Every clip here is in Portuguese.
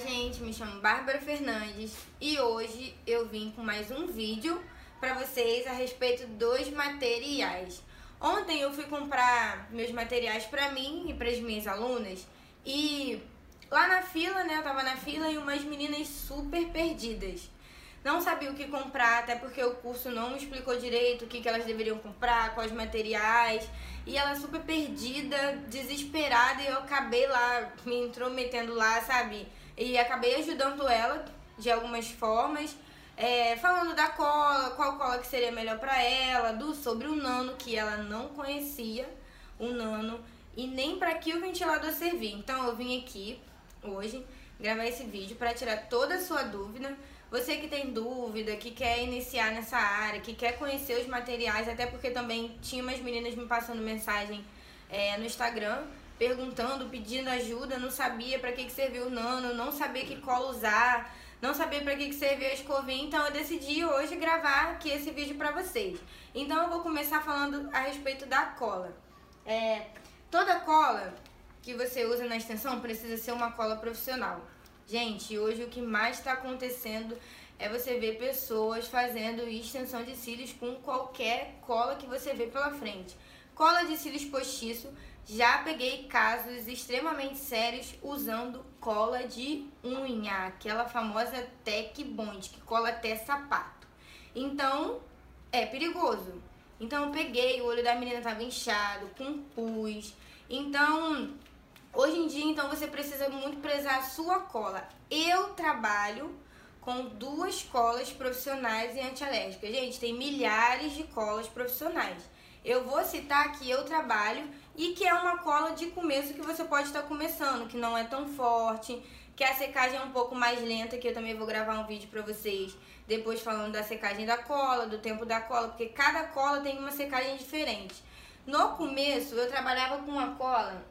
Gente, me chamo Bárbara Fernandes e hoje eu vim com mais um vídeo para vocês a respeito dos materiais. Ontem eu fui comprar meus materiais para mim e para as minhas alunas e lá na fila, né, eu tava na fila e umas meninas super perdidas. Não sabia o que comprar, até porque o curso não me explicou direito o que, que elas deveriam comprar, quais materiais. E ela super perdida, desesperada, e eu acabei lá me intrometendo lá, sabe? E acabei ajudando ela de algumas formas. É, falando da cola, qual cola que seria melhor para ela, do sobre o nano que ela não conhecia, o nano e nem para que o ventilador servir. Então eu vim aqui hoje gravar esse vídeo para tirar toda a sua dúvida. Você que tem dúvida, que quer iniciar nessa área, que quer conhecer os materiais, até porque também tinha umas meninas me passando mensagem é, no Instagram perguntando, pedindo ajuda, não sabia para que, que servia o nano, não sabia que cola usar, não sabia para que, que servia a escovinha, então eu decidi hoje gravar aqui esse vídeo para vocês. Então eu vou começar falando a respeito da cola. É, toda cola que você usa na extensão precisa ser uma cola profissional. Gente, hoje o que mais está acontecendo é você ver pessoas fazendo extensão de cílios com qualquer cola que você vê pela frente. Cola de cílios postiço, já peguei casos extremamente sérios usando cola de unha, aquela famosa Tech Bond, que cola até sapato. Então, é perigoso. Então eu peguei, o olho da menina estava inchado, com pus. Então, Hoje em dia, então, você precisa muito prezar a sua cola. Eu trabalho com duas colas profissionais e antialérgicas. Gente, tem milhares de colas profissionais. Eu vou citar que eu trabalho e que é uma cola de começo que você pode estar começando, que não é tão forte, que a secagem é um pouco mais lenta, que eu também vou gravar um vídeo pra vocês depois falando da secagem da cola, do tempo da cola, porque cada cola tem uma secagem diferente. No começo, eu trabalhava com uma cola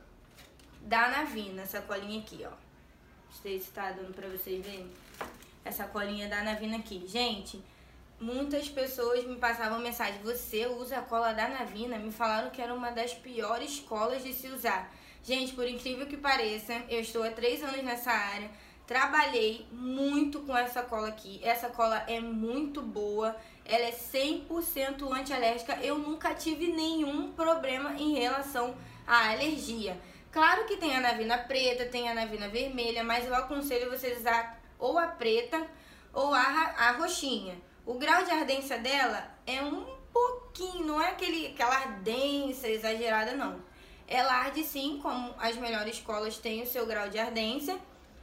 da Navina, essa colinha aqui, ó. Não sei se tá dando pra vocês verem. Essa colinha da Navina aqui. Gente, muitas pessoas me passavam mensagem, você usa a cola da Navina? Me falaram que era uma das piores colas de se usar. Gente, por incrível que pareça, eu estou há três anos nessa área, trabalhei muito com essa cola aqui. Essa cola é muito boa, ela é 100% antialérgica. Eu nunca tive nenhum problema em relação à alergia. Claro que tem a navina preta, tem a navina vermelha, mas eu aconselho vocês usar ou a preta ou a, a roxinha. O grau de ardência dela é um pouquinho, não é aquele, aquela ardência exagerada, não. Ela arde sim, como as melhores colas têm o seu grau de ardência,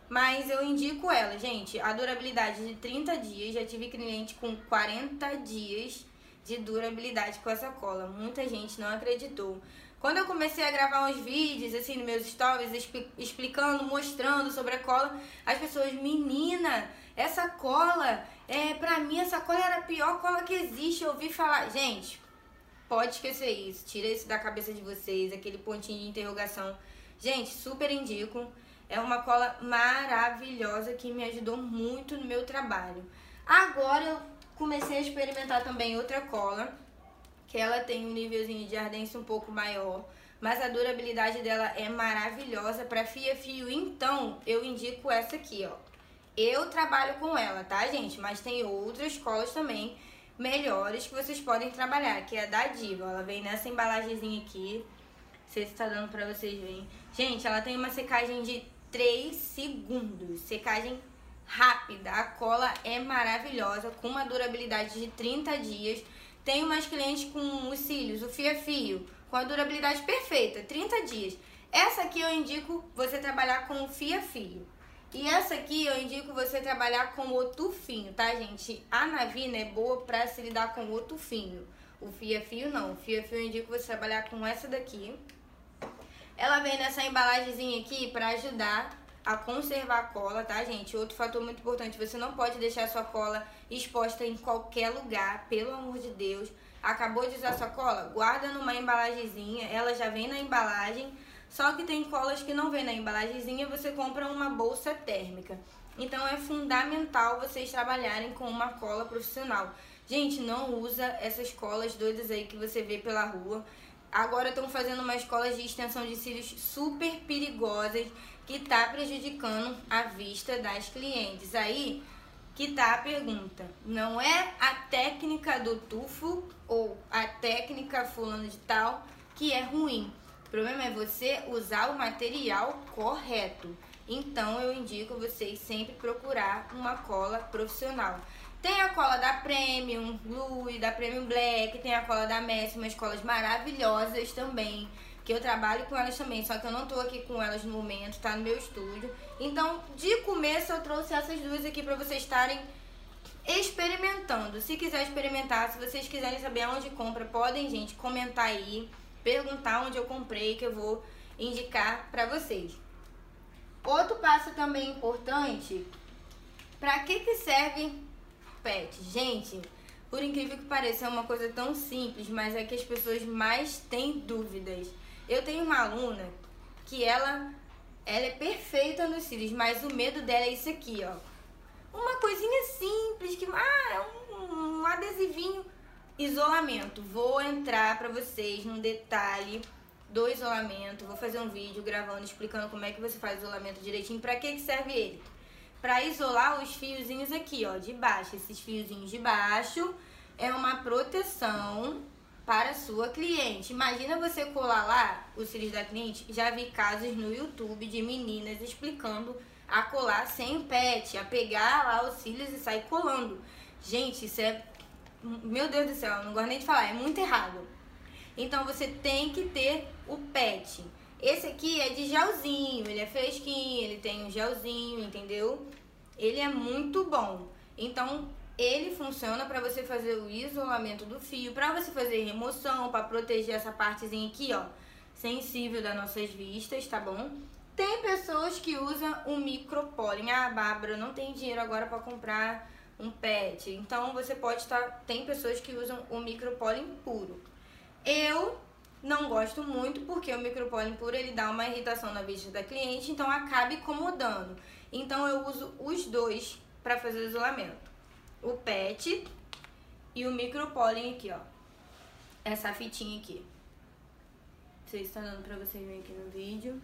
mas eu indico ela, gente. A durabilidade de 30 dias, já tive cliente com 40 dias de durabilidade com essa cola. Muita gente não acreditou. Quando eu comecei a gravar uns vídeos, assim, nos meus stories, explicando, mostrando sobre a cola, as pessoas, menina, essa cola, é, pra mim, essa cola era a pior cola que existe. Eu ouvi falar, gente, pode esquecer isso, tira isso da cabeça de vocês, aquele pontinho de interrogação. Gente, super indico. É uma cola maravilhosa que me ajudou muito no meu trabalho. Agora eu comecei a experimentar também outra cola que ela tem um nívelzinho de ardência um pouco maior, mas a durabilidade dela é maravilhosa para fia-fio. Então, eu indico essa aqui, ó. Eu trabalho com ela, tá, gente? Mas tem outras colas também melhores que vocês podem trabalhar, que é a da Diva. Ela vem nessa embalagemzinha aqui. Não sei se tá dando pra vocês verem. Gente, ela tem uma secagem de 3 segundos. Secagem rápida. A cola é maravilhosa, com uma durabilidade de 30 dias. Tenho mais clientes com os cílios, o fio a fio, com a durabilidade perfeita, 30 dias. Essa aqui eu indico você trabalhar com o fio a fio. E essa aqui eu indico você trabalhar com o tufinho, tá, gente? A Navina é boa pra se lidar com o tufinho. O fio a fio não. O fio a fio eu indico você trabalhar com essa daqui. Ela vem nessa embalagemzinha aqui pra ajudar a conservar a cola, tá, gente? Outro fator muito importante, você não pode deixar sua cola exposta em qualquer lugar, pelo amor de Deus. Acabou de usar sua cola? Guarda numa embalagemzinha, ela já vem na embalagem, só que tem colas que não vem na embalagemzinha, você compra uma bolsa térmica. Então é fundamental vocês trabalharem com uma cola profissional. Gente, não usa essas colas doidas aí que você vê pela rua. Agora estão fazendo umas colas de extensão de cílios super perigosas que está prejudicando a vista das clientes. Aí que tá a pergunta. Não é a técnica do tufo ou a técnica fulano de tal que é ruim. Problema é você usar o material correto. Então eu indico vocês sempre procurar uma cola profissional. Tem a cola da Premium Blue, da Premium Black, tem a cola da Messi, umas colas maravilhosas também que eu trabalho com elas também, só que eu não tô aqui com elas no momento, tá no meu estúdio. Então, de começo eu trouxe essas duas aqui para vocês estarem experimentando. Se quiser experimentar, se vocês quiserem saber aonde compra, podem, gente, comentar aí, perguntar onde eu comprei que eu vou indicar para vocês. Outro passo também importante, para que que serve PET? Gente, por incrível que pareça, é uma coisa tão simples, mas é que as pessoas mais têm dúvidas. Eu tenho uma aluna que ela, ela é perfeita nos cílios, mas o medo dela é isso aqui, ó. Uma coisinha simples, que ah, é um, um adesivinho. Isolamento. Vou entrar para vocês num detalhe do isolamento. Vou fazer um vídeo gravando explicando como é que você faz isolamento direitinho. Para que que serve ele? Para isolar os fiozinhos aqui, ó, de baixo. Esses fiozinhos de baixo é uma proteção para sua cliente. Imagina você colar lá os cílios da cliente. Já vi casos no YouTube de meninas explicando a colar sem pet, a pegar lá os cílios e sair colando. Gente, isso é. Meu Deus do céu, não gosto nem de falar, é muito errado. Então você tem que ter o pet. Esse aqui é de gelzinho, ele é fresquinho, ele tem um gelzinho, entendeu? Ele é muito bom. Então ele funciona para você fazer o isolamento do fio, para você fazer remoção, para proteger essa partezinha aqui, ó, sensível das nossas vistas, tá bom? Tem pessoas que usam o micropólen. Ah, Bárbara, não tem dinheiro agora para comprar um pet. Então você pode estar. Tá... Tem pessoas que usam o micropólen puro. Eu não gosto muito porque o micropólen puro ele dá uma irritação na vista da cliente, então acaba incomodando. Então eu uso os dois para fazer o isolamento o pet e o micropólen aqui, ó. Essa fitinha aqui. Não sei se tá dando pra vocês verem aqui no vídeo.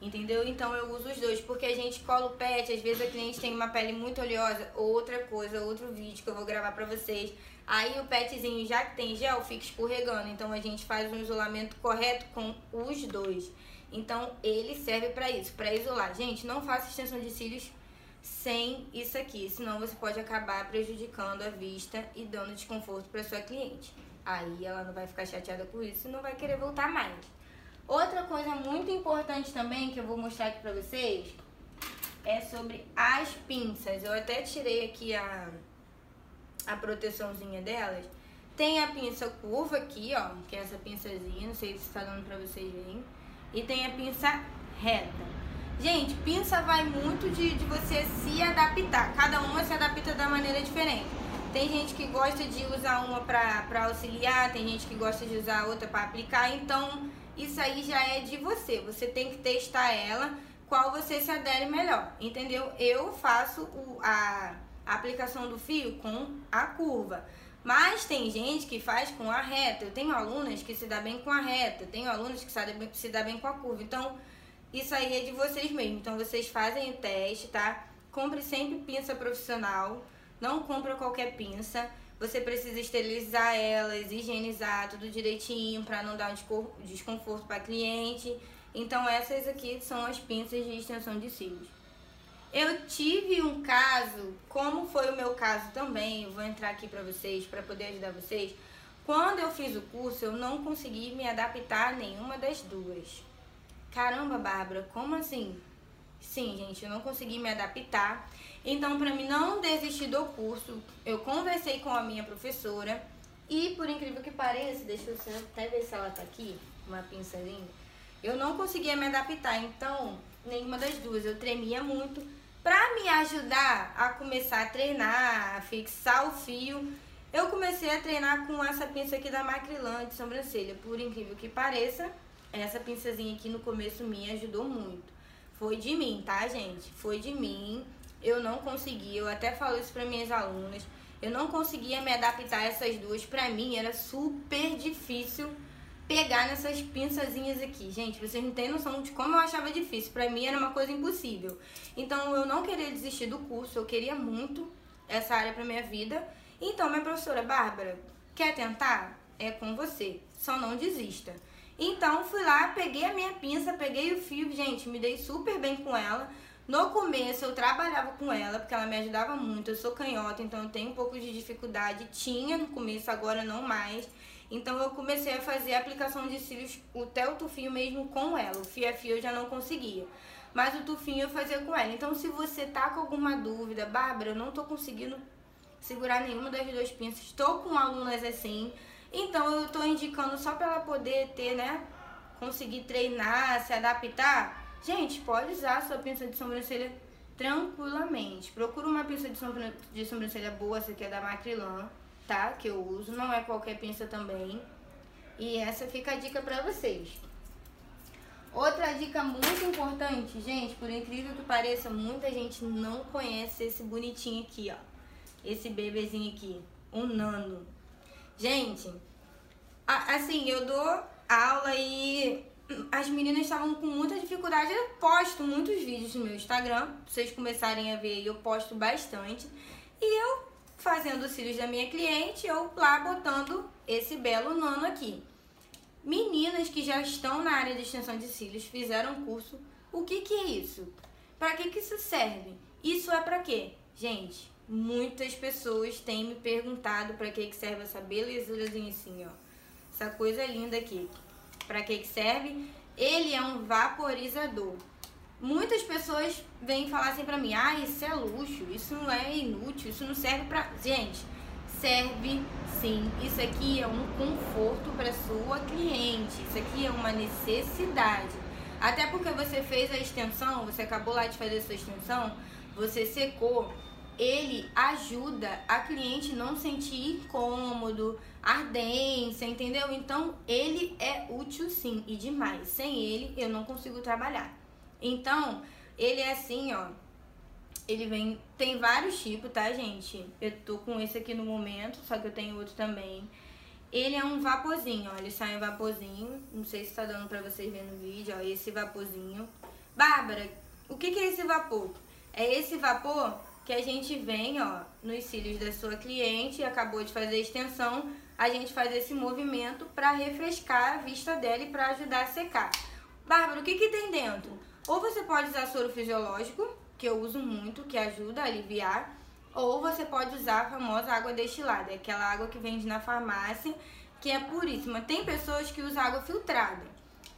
Entendeu? Então eu uso os dois, porque a gente cola o pet, às vezes a cliente tem uma pele muito oleosa, outra coisa, outro vídeo que eu vou gravar pra vocês. Aí o petzinho, já que tem gel, fica escorregando. Então a gente faz um isolamento correto com os dois. Então ele serve pra isso, pra isolar. Gente, não faça extensão de cílios sem isso aqui, senão você pode acabar prejudicando a vista e dando desconforto para sua cliente. Aí ela não vai ficar chateada com isso e não vai querer voltar mais. Outra coisa muito importante também que eu vou mostrar aqui pra vocês é sobre as pinças. Eu até tirei aqui a, a proteçãozinha delas. Tem a pinça curva aqui, ó, que é essa pinçazinha, não sei se está dando pra vocês verem. E tem a pinça reta. Gente, pinça vai muito de, de você se adaptar. Cada uma se adapta da maneira diferente. Tem gente que gosta de usar uma para auxiliar, tem gente que gosta de usar outra para aplicar. Então, isso aí já é de você. Você tem que testar ela, qual você se adere melhor, entendeu? Eu faço o, a, a aplicação do fio com a curva. Mas tem gente que faz com a reta. Eu tenho alunas que se dá bem com a reta, tenho alunos que se dá bem com a curva. Então, isso aí é de vocês mesmo. Então vocês fazem o teste, tá? Compre sempre pinça profissional. Não compra qualquer pinça. Você precisa esterilizar elas, higienizar tudo direitinho para não dar um desconforto para cliente. Então essas aqui são as pinças de extensão de cílios. Eu tive um caso, como foi o meu caso também, eu vou entrar aqui para vocês para poder ajudar vocês. Quando eu fiz o curso, eu não consegui me adaptar a nenhuma das duas. Caramba, Bárbara, como assim? Sim, gente, eu não consegui me adaptar. Então, para mim não desistir do curso, eu conversei com a minha professora e, por incrível que pareça, deixa eu até ver se ela tá aqui, uma pincelinha. Eu não conseguia me adaptar, então, nenhuma das duas. Eu tremia muito. Para me ajudar a começar a treinar, a fixar o fio, eu comecei a treinar com essa pinça aqui da Macrilan de sobrancelha. Por incrível que pareça, essa pinçazinha aqui no começo me ajudou muito. Foi de mim, tá, gente? Foi de mim. Eu não consegui, eu até falo isso para minhas alunas. Eu não conseguia me adaptar a essas duas. Para mim era super difícil pegar nessas pinçazinhas aqui. Gente, vocês não têm noção de como eu achava difícil. Pra mim era uma coisa impossível. Então eu não queria desistir do curso, eu queria muito essa área pra minha vida. Então minha professora, Bárbara, quer tentar? É com você. Só não desista. Então fui lá, peguei a minha pinça, peguei o fio, gente, me dei super bem com ela. No começo eu trabalhava com ela, porque ela me ajudava muito. Eu sou canhota, então eu tenho um pouco de dificuldade. Tinha no começo, agora não mais. Então eu comecei a fazer a aplicação de cílios, até o tufinho mesmo com ela. O fio a fio eu já não conseguia. Mas o tufinho eu fazia com ela. Então se você tá com alguma dúvida, Bárbara, eu não tô conseguindo segurar nenhuma das duas pinças. Estou com alunas assim então eu estou indicando só para ela poder ter, né? Conseguir treinar, se adaptar. Gente, pode usar a sua pinça de sobrancelha tranquilamente. Procura uma pinça de, sombra, de sobrancelha boa, essa aqui é da Macrilan, tá? Que eu uso, não é qualquer pinça também. E essa fica a dica pra vocês. Outra dica muito importante, gente, por incrível que pareça, muita gente não conhece esse bonitinho aqui, ó. Esse bebezinho aqui, o Nano. Gente, assim, eu dou aula e as meninas estavam com muita dificuldade. Eu posto muitos vídeos no meu Instagram. Pra vocês começarem a ver, eu posto bastante. E eu fazendo os cílios da minha cliente, eu lá botando esse belo nano aqui. Meninas que já estão na área de extensão de cílios, fizeram curso. O que que é isso? Para que que isso serve? Isso é para quê? Gente, Muitas pessoas têm me perguntado para que, que serve essa belezurazinha assim, ó. Essa coisa linda aqui. Para que, que serve? Ele é um vaporizador. Muitas pessoas vêm falar assim pra mim: ah, isso é luxo, isso não é inútil, isso não serve pra. Gente, serve sim. Isso aqui é um conforto para sua cliente. Isso aqui é uma necessidade. Até porque você fez a extensão, você acabou lá de fazer a sua extensão, você secou ele ajuda a cliente não sentir incômodo, ardência, entendeu? Então, ele é útil sim e demais. Sem ele, eu não consigo trabalhar. Então, ele é assim, ó. Ele vem, tem vários tipos, tá, gente? Eu tô com esse aqui no momento, só que eu tenho outro também. Ele é um vaporzinho, ó. Ele sai um vaporzinho. Não sei se tá dando pra vocês verem no vídeo, ó. Esse vaporzinho. Bárbara, o que, que é esse vapor? É esse vapor que a gente vem, ó, nos cílios da sua cliente, acabou de fazer a extensão, a gente faz esse movimento para refrescar a vista dela e para ajudar a secar. Bárbara, o que que tem dentro? Ou você pode usar soro fisiológico, que eu uso muito, que ajuda a aliviar, ou você pode usar a famosa água destilada, aquela água que vende na farmácia, que é puríssima. Tem pessoas que usam água filtrada,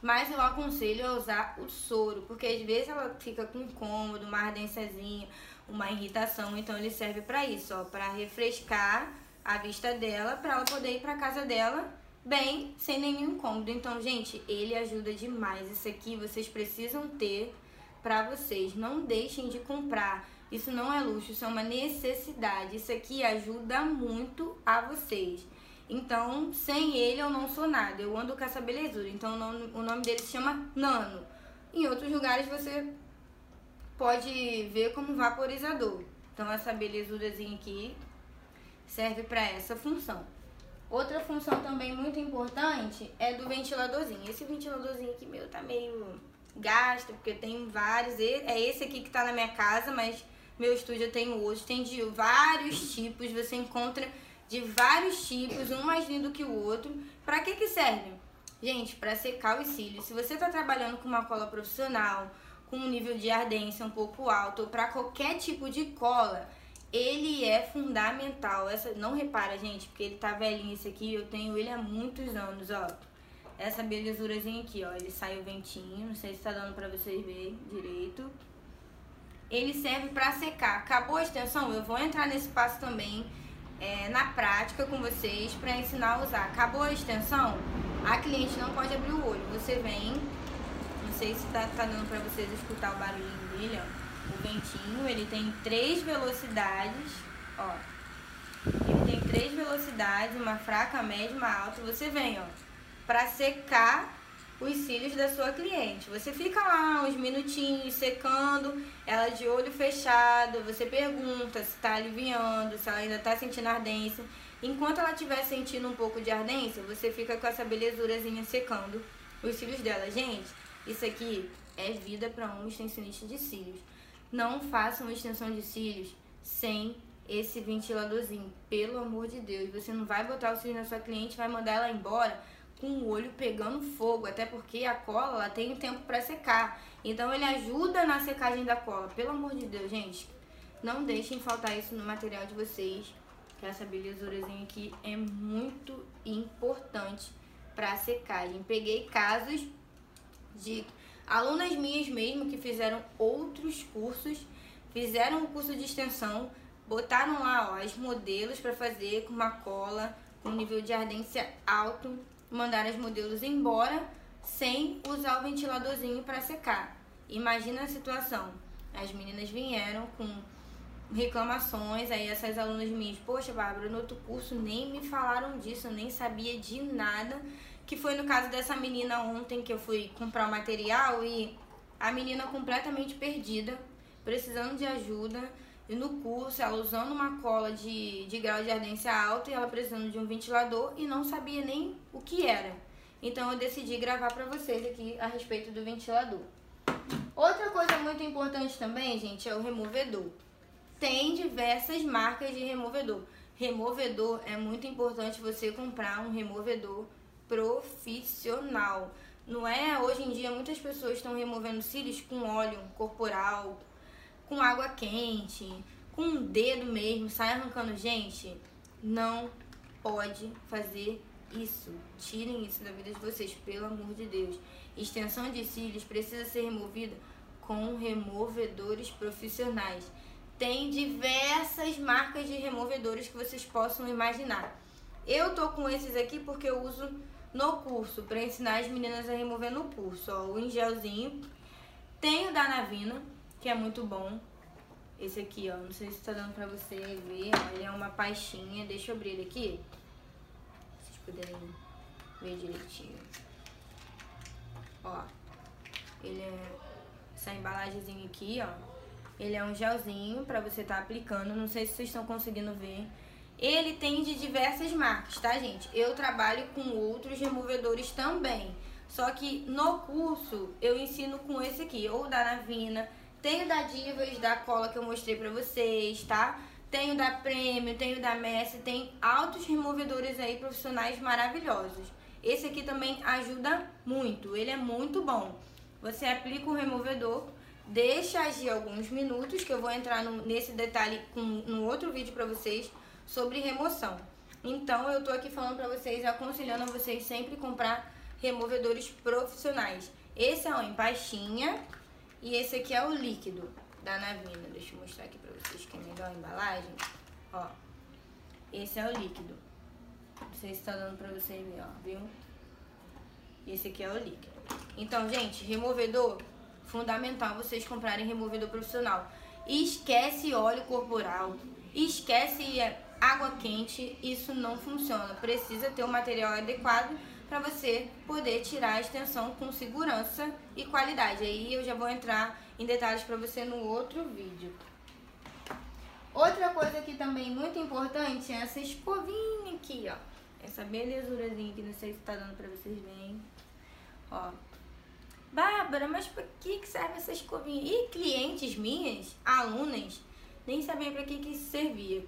mas eu aconselho a usar o soro, porque às vezes ela fica com incômodo, uma ardênciazinha, uma irritação, então ele serve para isso, ó, para refrescar a vista dela, para ela poder ir para casa dela bem, sem nenhum incômodo. Então, gente, ele ajuda demais. Isso aqui vocês precisam ter para vocês. Não deixem de comprar. Isso não é luxo, isso é uma necessidade. Isso aqui ajuda muito a vocês. Então, sem ele eu não sou nada. Eu ando com essa belezura. Então, o nome, dele se chama Nano. Em outros lugares você pode ver como vaporizador. Então essa belezurazinha aqui serve para essa função. Outra função também muito importante é do ventiladorzinho. Esse ventiladorzinho aqui meu tá meio gasto, porque tem vários. É esse aqui que tá na minha casa, mas meu estúdio eu tenho outros. Tem de vários tipos, você encontra de vários tipos, um mais lindo que o outro. Para que que serve? Gente, para secar os cílios. Se você tá trabalhando com uma cola profissional, com um nível de ardência um pouco alto, ou para qualquer tipo de cola, ele é fundamental. Essa não repara, gente, porque ele tá velhinho esse aqui, eu tenho ele há muitos anos, ó. Essa belezurazinha aqui, ó, ele sai o ventinho, não sei se tá dando para vocês verem direito. Ele serve para secar. Acabou a extensão, eu vou entrar nesse passo também é, na prática com vocês para ensinar a usar. Acabou a extensão, a cliente não pode abrir o olho. Você vem sei se tá, tá dando pra vocês escutar o barulhinho dele, ó. O ventinho, ele tem três velocidades, ó. Ele tem três velocidades, uma fraca, média, uma alta. Você vem, ó, pra secar os cílios da sua cliente. Você fica lá uns minutinhos secando, ela de olho fechado, você pergunta se está aliviando, se ela ainda está sentindo ardência. Enquanto ela estiver sentindo um pouco de ardência, você fica com essa belezurazinha secando os cílios dela. Gente, isso aqui é vida para um extensionista de cílios. Não faça uma extensão de cílios sem esse ventiladorzinho, pelo amor de Deus. Você não vai botar o cílio na sua cliente, vai mandar ela embora com o olho pegando fogo, até porque a cola ela tem tempo para secar. Então ele ajuda na secagem da cola. Pelo amor de Deus, gente, não deixem faltar isso no material de vocês. Que essa belezurazinha aqui é muito importante para secagem. Peguei casos de alunas minhas mesmo que fizeram outros cursos, fizeram o curso de extensão, botaram lá ó, os modelos para fazer com uma cola com nível de ardência alto, mandaram os modelos embora sem usar o ventiladorzinho para secar. Imagina a situação. As meninas vieram com reclamações, aí essas alunas minhas, poxa, Bárbara, no outro curso nem me falaram disso, nem sabia de nada que foi no caso dessa menina ontem que eu fui comprar o material e a menina completamente perdida, precisando de ajuda. E no curso, ela usando uma cola de, de grau de ardência alto e ela precisando de um ventilador e não sabia nem o que era. Então eu decidi gravar para vocês aqui a respeito do ventilador. Outra coisa muito importante também, gente, é o removedor. Tem diversas marcas de removedor. Removedor é muito importante você comprar um removedor profissional. Não é? Hoje em dia muitas pessoas estão removendo cílios com óleo corporal, com água quente, com um dedo mesmo, sai arrancando. Gente, não pode fazer isso. Tirem isso da vida de vocês, pelo amor de Deus. Extensão de cílios precisa ser removida com removedores profissionais. Tem diversas marcas de removedores que vocês possam imaginar. Eu tô com esses aqui porque eu uso no curso, para ensinar as meninas a remover no curso. Ó, o gelzinho. Tem o da Navina, que é muito bom. Esse aqui, ó, não sei se tá dando pra você ver, ele é uma pastinha. Deixa eu abrir ele aqui. Vocês puderem ver direitinho. Ó, ele é essa embalagemzinha aqui, ó. Ele é um gelzinho pra você tá aplicando. Não sei se vocês estão conseguindo ver. Ele tem de diversas marcas, tá, gente? Eu trabalho com outros removedores também. Só que no curso eu ensino com esse aqui, ou da Navina, tenho da Divas, da cola que eu mostrei pra vocês, tá? Tenho da Prêmio, tenho da Messi, tem altos removedores aí profissionais maravilhosos. Esse aqui também ajuda muito, ele é muito bom. Você aplica o removedor, deixa agir alguns minutos, que eu vou entrar no, nesse detalhe com, no outro vídeo pra vocês sobre remoção. Então eu tô aqui falando pra vocês, aconselhando a vocês sempre comprar removedores profissionais. Esse é o em pastinha e esse aqui é o líquido da Navina. Deixa eu mostrar aqui pra vocês que é melhor a embalagem. Ó, esse é o líquido. Não sei se tá dando pra vocês ver, ó, viu? Esse aqui é o líquido. Então, gente, removedor, fundamental vocês comprarem removedor profissional. Esquece óleo corporal, esquece é, água quente, isso não funciona. Precisa ter o um material adequado para você poder tirar a extensão com segurança e qualidade. Aí eu já vou entrar em detalhes para você no outro vídeo. Outra coisa que também muito importante é essa escovinha aqui, ó. Essa belezurazinha aqui, não sei se tá dando pra vocês verem. Ó. Bárbara, mas pra que serve essa escovinha? E clientes minhas, alunas, nem sabiam pra que que servia.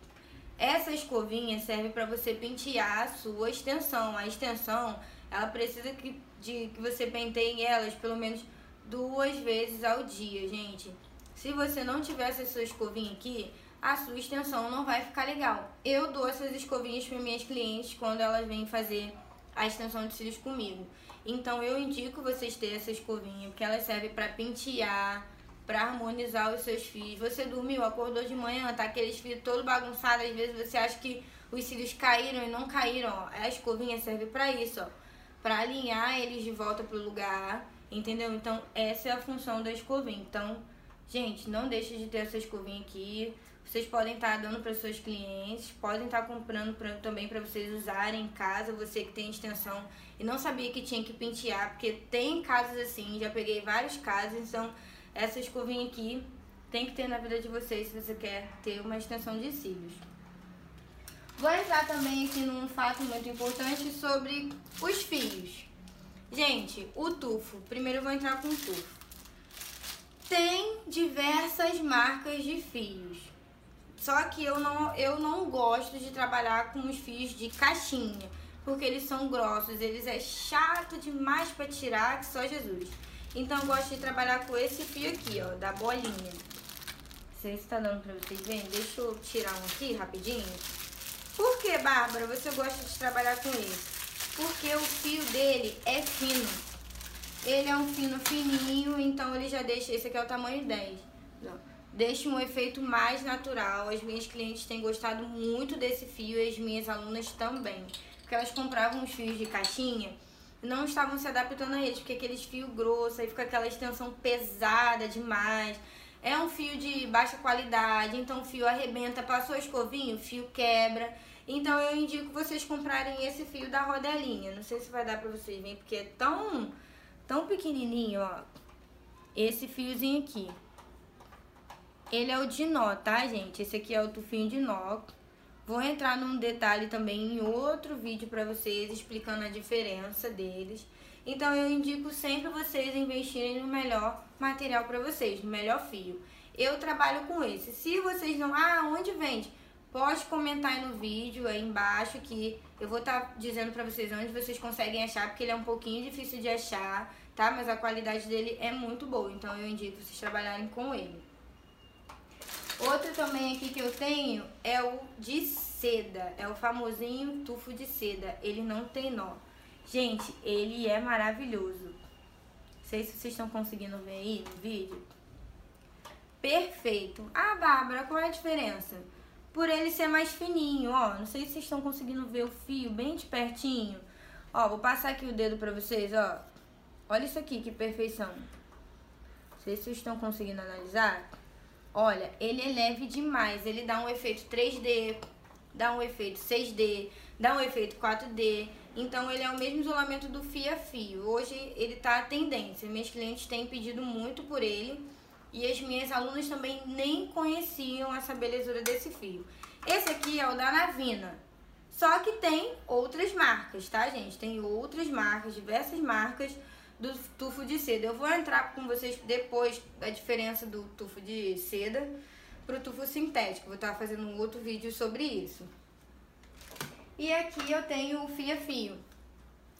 Essa escovinha serve para você pentear a sua extensão. A extensão, ela precisa que, de que você penteie elas pelo menos duas vezes ao dia, gente. Se você não tivesse essa escovinha aqui, a sua extensão não vai ficar legal. Eu dou essas escovinhas para minhas clientes quando elas vêm fazer a extensão de cílios comigo. Então eu indico vocês terem essa escovinha, porque ela serve para pentear, para harmonizar os seus fios. Você dormiu, acordou de manhã, tá aqueles fios todo bagunçado, às vezes você acha que os cílios caíram e não caíram, ó. A escovinha serve para isso, ó, para alinhar eles de volta pro lugar, entendeu? Então, essa é a função da escovinha. Então, Gente, não deixe de ter essa escovinha aqui. Vocês podem estar tá dando para seus clientes, podem estar tá comprando pra, também para vocês usarem em casa, você que tem extensão e não sabia que tinha que pentear, porque tem casos assim, já peguei vários casos, então essa escovinha aqui tem que ter na vida de vocês se você quer ter uma extensão de cílios. Vou entrar também aqui num fato muito importante sobre os fios. Gente, o tufo. Primeiro eu vou entrar com o tufo. Tem diversas marcas de fios. Só que eu não, eu não gosto de trabalhar com os fios de caixinha, porque eles são grossos, eles é chato demais para tirar, que só Jesus. Então eu gosto de trabalhar com esse fio aqui, ó, da bolinha. Não sei se tá dando pra vocês verem. Deixa eu tirar um aqui rapidinho. Por que, Bárbara, você gosta de trabalhar com esse? Porque o fio dele é fino. Ele é um fino fininho, então ele já deixa... Esse aqui é o tamanho 10. Deixa um efeito mais natural. As minhas clientes têm gostado muito desse fio e as minhas alunas também. Porque elas compravam os fios de caixinha não estavam se adaptando a eles, porque aqueles fios grossos, aí fica aquela extensão pesada demais. É um fio de baixa qualidade, então o fio arrebenta, passou a escovinha, o fio quebra. Então eu indico vocês comprarem esse fio da rodelinha. Não sei se vai dar pra vocês verem, porque é tão, tão pequenininho, ó. Esse fiozinho aqui. Ele é o de nó, tá, gente? Esse aqui é o tufinho de nó. Vou entrar num detalhe também em outro vídeo para vocês explicando a diferença deles. Então eu indico sempre vocês investirem no melhor material para vocês, no melhor fio. Eu trabalho com esse. Se vocês não, ah, onde vende? Pode comentar aí no vídeo aí embaixo que eu vou estar tá dizendo para vocês onde vocês conseguem achar, porque ele é um pouquinho difícil de achar, tá? Mas a qualidade dele é muito boa, então eu indico vocês trabalharem com ele. Outro também aqui que eu tenho é o de seda. É o famosinho tufo de seda. Ele não tem nó. Gente, ele é maravilhoso. Não sei se vocês estão conseguindo ver aí no vídeo. Perfeito. Ah, Bárbara, qual é a diferença? Por ele ser mais fininho, ó. Não sei se vocês estão conseguindo ver o fio bem de pertinho. Ó, vou passar aqui o dedo pra vocês, ó. Olha isso aqui, que perfeição. Não sei se vocês estão conseguindo analisar. Olha, ele é leve demais. Ele dá um efeito 3D, dá um efeito 6D, dá um efeito 4D. Então ele é o mesmo isolamento do fio a fio. Hoje ele tá a tendência. Meus clientes têm pedido muito por ele. E as minhas alunas também nem conheciam essa belezura desse fio. Esse aqui é o da Navina. Só que tem outras marcas, tá, gente? Tem outras marcas, diversas marcas do tufo de seda. Eu vou entrar com vocês depois da diferença do tufo de seda pro tufo sintético. Vou estar fazendo um outro vídeo sobre isso. E aqui eu tenho o fia fio.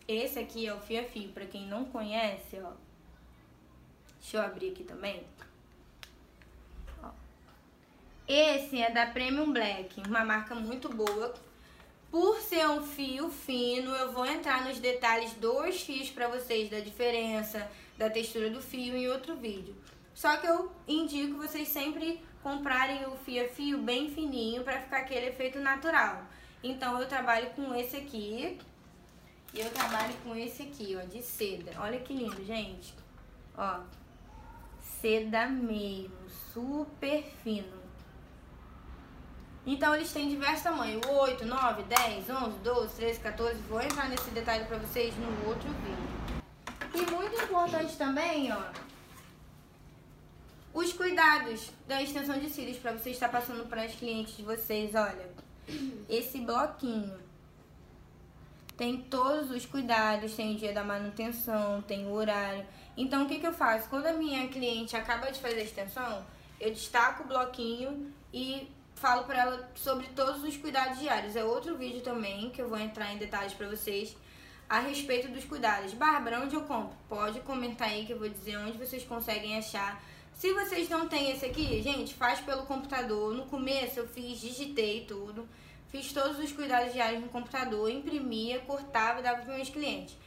Esse aqui é o fia fio, para quem não conhece, ó. Deixa eu abrir aqui também. Ó. Esse é da Premium Black, uma marca muito boa por ser um fio fino, eu vou entrar nos detalhes dos fios para vocês, da diferença, da textura do fio em outro vídeo. Só que eu indico vocês sempre comprarem o fio a fio bem fininho para ficar aquele efeito natural. Então eu trabalho com esse aqui e eu trabalho com esse aqui, ó, de seda. Olha que lindo, gente. Ó, seda mesmo, super fino. Então eles têm diversos tamanhos, 8, 9, 10, 11, 12, 13, 14. Vou entrar nesse detalhe pra vocês no outro vídeo. E muito importante também, ó, os cuidados da extensão de cílios para você estar passando para as clientes de vocês, olha. Esse bloquinho tem todos os cuidados, tem o dia da manutenção, tem o horário. Então o que, que eu faço? Quando a minha cliente acaba de fazer a extensão, eu destaco o bloquinho e falo para ela sobre todos os cuidados diários. É outro vídeo também que eu vou entrar em detalhes para vocês a respeito dos cuidados. Bárbara, onde eu compro? Pode comentar aí que eu vou dizer onde vocês conseguem achar. Se vocês não têm esse aqui, gente, faz pelo computador. No começo eu fiz, digitei tudo, fiz todos os cuidados diários no computador, imprimia, cortava e dava para meus clientes.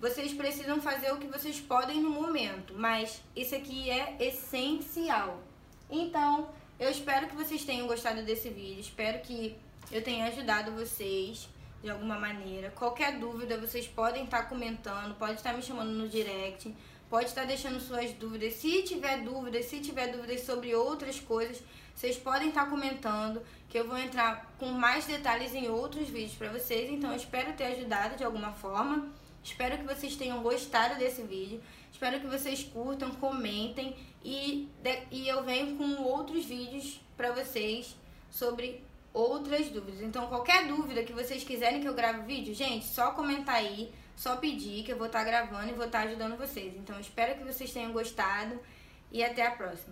Vocês precisam fazer o que vocês podem no momento, mas esse aqui é essencial. Então, eu espero que vocês tenham gostado desse vídeo, espero que eu tenha ajudado vocês de alguma maneira. Qualquer dúvida, vocês podem estar comentando, pode estar me chamando no direct. pode estar deixando suas dúvidas. Se tiver dúvidas, se tiver dúvidas sobre outras coisas, vocês podem estar comentando, que eu vou entrar com mais detalhes em outros vídeos para vocês. Então, espero ter ajudado de alguma forma. Espero que vocês tenham gostado desse vídeo. Espero que vocês curtam, comentem e, e eu venho com outros vídeos para vocês sobre outras dúvidas. Então, qualquer dúvida que vocês quiserem que eu grave vídeo, gente, só comentar aí, só pedir que eu vou estar gravando e vou estar ajudando vocês. Então, espero que vocês tenham gostado e até a próxima.